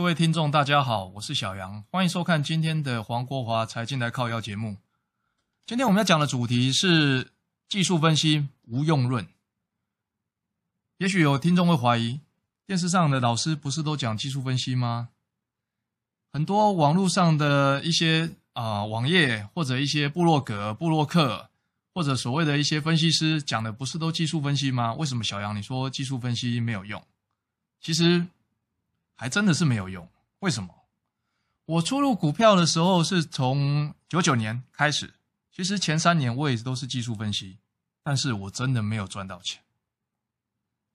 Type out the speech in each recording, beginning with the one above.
各位听众，大家好，我是小杨，欢迎收看今天的黄国华财经来靠腰节目。今天我们要讲的主题是技术分析无用论。也许有听众会怀疑，电视上的老师不是都讲技术分析吗？很多网络上的一些啊、网页或者一些部落格、部落客，或者所谓的一些分析师讲的不是都技术分析吗？为什么小杨你说技术分析没有用？其实。还真的是没有用，为什么？我出入股票的时候是从九九年开始，其实前三年我也都是技术分析，但是我真的没有赚到钱。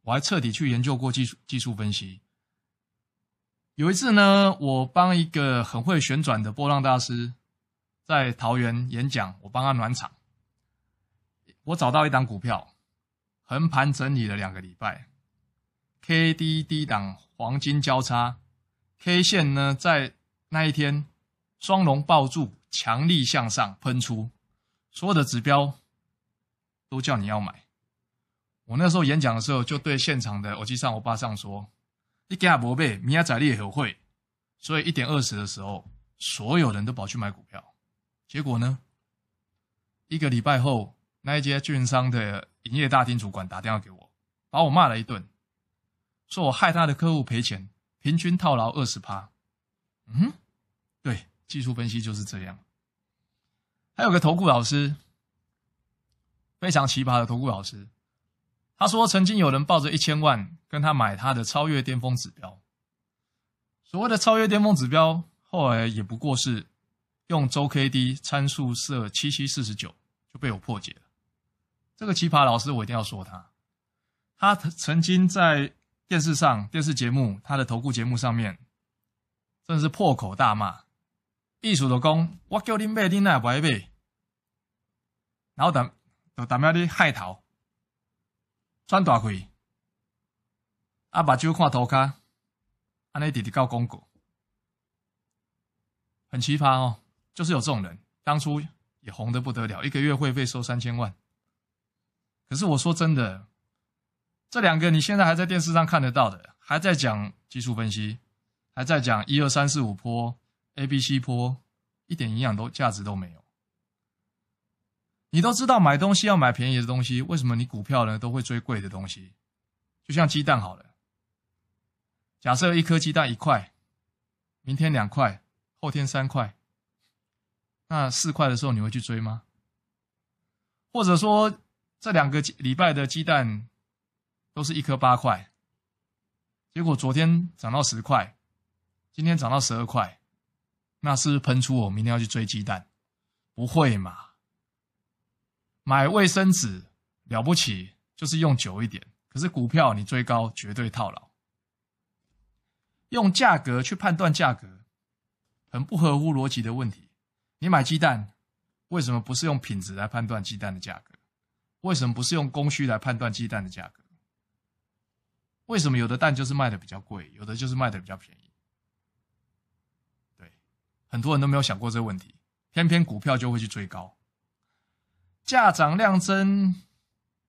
我还彻底去研究过技术技术分析。有一次呢，我帮一个很会旋转的波浪大师在桃园演讲，我帮他暖场。我找到一档股票，横盘整理了两个礼拜，K D 低档。黄金交叉，K 线呢，在那一天双龙抱柱，强力向上喷出，所有的指标都叫你要买。我那时候演讲的时候，就对现场的欧吉桑欧巴桑说：“你给他博贝，明仔载你也很会。”所以一点二十的时候，所有人都跑去买股票。结果呢，一个礼拜后，那一家券商的营业大厅主管打电话给我，把我骂了一顿。说我害他的客户赔钱，平均套牢二十趴。嗯，对，技术分析就是这样。还有个投顾老师，非常奇葩的投顾老师，他说曾经有人抱着一千万跟他买他的超越巅峰指标。所谓的超越巅峰指标，后来也不过是用周 K D 参数设七七四十九就被我破解了。这个奇葩老师，我一定要说他，他曾经在。电视上电视节目，他的投顾节目上面，真是破口大骂，艺术的功，我叫你买，你哪不爱买？然后等，就等下你害头，穿大亏，啊，把酒看涂卡，安尼直直告公股，很奇葩哦，就是有这种人，当初也红得不得了，一个月会费收三千万，可是我说真的。这两个你现在还在电视上看得到的，还在讲技术分析，还在讲一二三四五波、A B C 波，一点营养都价值都没有。你都知道买东西要买便宜的东西，为什么你股票呢都会追贵的东西？就像鸡蛋好了，假设一颗鸡蛋一块，明天两块，后天三块，那四块的时候你会去追吗？或者说这两个礼拜的鸡蛋？都是一颗八块，结果昨天涨到十块，今天涨到十二块，那是不是喷出我明天要去追鸡蛋？不会嘛？买卫生纸了不起，就是用久一点，可是股票你追高绝对套牢。用价格去判断价格，很不合乎逻辑的问题。你买鸡蛋，为什么不是用品质来判断鸡蛋的价格？为什么不是用供需来判断鸡蛋的价格？为什么有的蛋就是卖的比较贵，有的就是卖的比较便宜？对，很多人都没有想过这个问题，偏偏股票就会去追高，价涨量增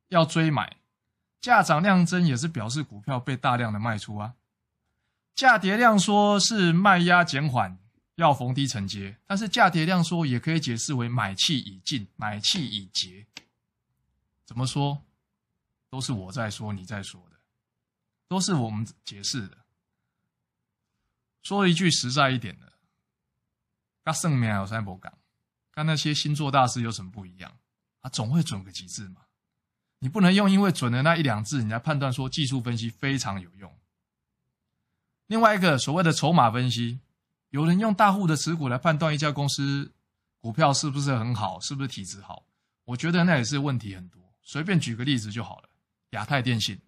要追买，价涨量增也是表示股票被大量的卖出啊。价跌量说是卖压减缓，要逢低承接，但是价跌量说也可以解释为买气已尽，买气已竭。怎么说？都是我在说，你在说的。都是我们解释的。说一句实在一点的，跟圣明有三不讲，跟那些星座大师有什么不一样？他总会准个几字嘛。你不能用因为准的那一两字，你来判断说技术分析非常有用。另外一个所谓的筹码分析，有人用大户的持股来判断一家公司股票是不是很好，是不是体质好？我觉得那也是问题很多。随便举个例子就好了，亚太电信。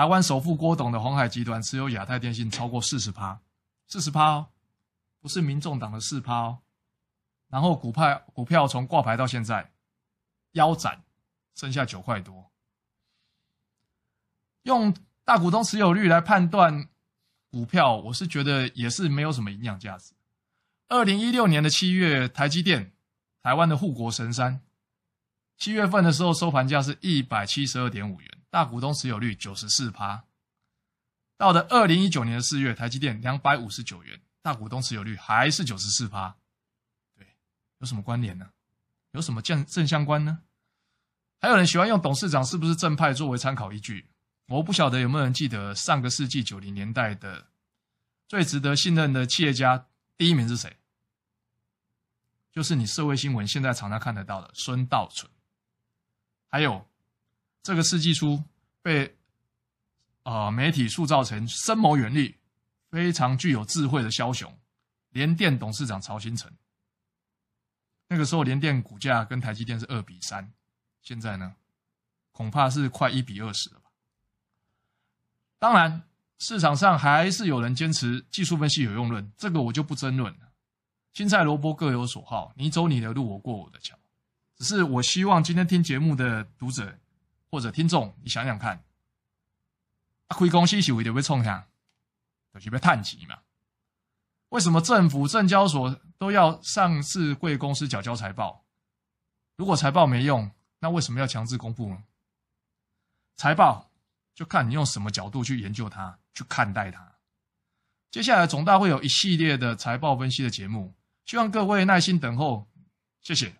台湾首富郭董的鸿海集团持有亚太电信超过四十趴，四十趴哦，不是民众党的四趴哦。然后股派股票从挂牌到现在腰斩，剩下九块多。用大股东持有率来判断股票，我是觉得也是没有什么营养价值。二零一六年的七月，台积电，台湾的护国神山，七月份的时候收盘价是一百七十二点五元，大股东持有率九十四趴。到了二零一九年的四月，台积电两百五十九元，大股东持有率还是九十四趴。对，有什么关联呢？有什么正正相关呢？还有人喜欢用董事长是不是正派作为参考依据。我不晓得有没有人记得上个世纪九零年代的最值得信任的企业家第一名是谁？就是你社会新闻现在常常看得到的孙道存。还有这个世纪初被啊、媒体塑造成深谋远虑、非常具有智慧的枭雄联电董事长曹兴诚。那个时候联电股价跟台积电是二比三，现在呢恐怕是快一比二十了吧。当然，市场上还是有人坚持技术分析有用论，这个我就不争论了。青菜萝卜各有所好，你走你的路，我过我的桥。只是我希望今天听节目的读者或者听众，你想想看，啊，开公司是为了要创啥？就是要赚钱嘛。为什么政府、证交所都要上市贵公司缴交财报？如果财报没用，那为什么要强制公布呢？财报。就看你用什么角度去研究它，去看待它。接下来总大会有一系列的财报分析的节目，希望各位耐心等候。谢谢。